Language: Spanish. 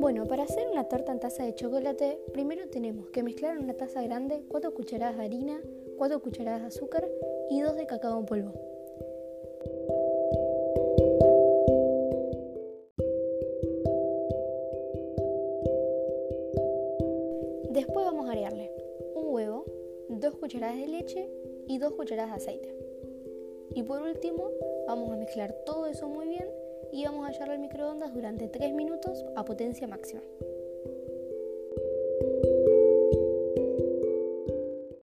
Bueno, para hacer una torta en taza de chocolate, primero tenemos que mezclar en una taza grande 4 cucharadas de harina, 4 cucharadas de azúcar y 2 de cacao en polvo. Después vamos a agregarle un huevo, 2 cucharadas de leche y 2 cucharadas de aceite. Y por último, vamos a mezclar todo eso muy bien y vamos a echarlo al microondas durante 3 minutos a potencia máxima.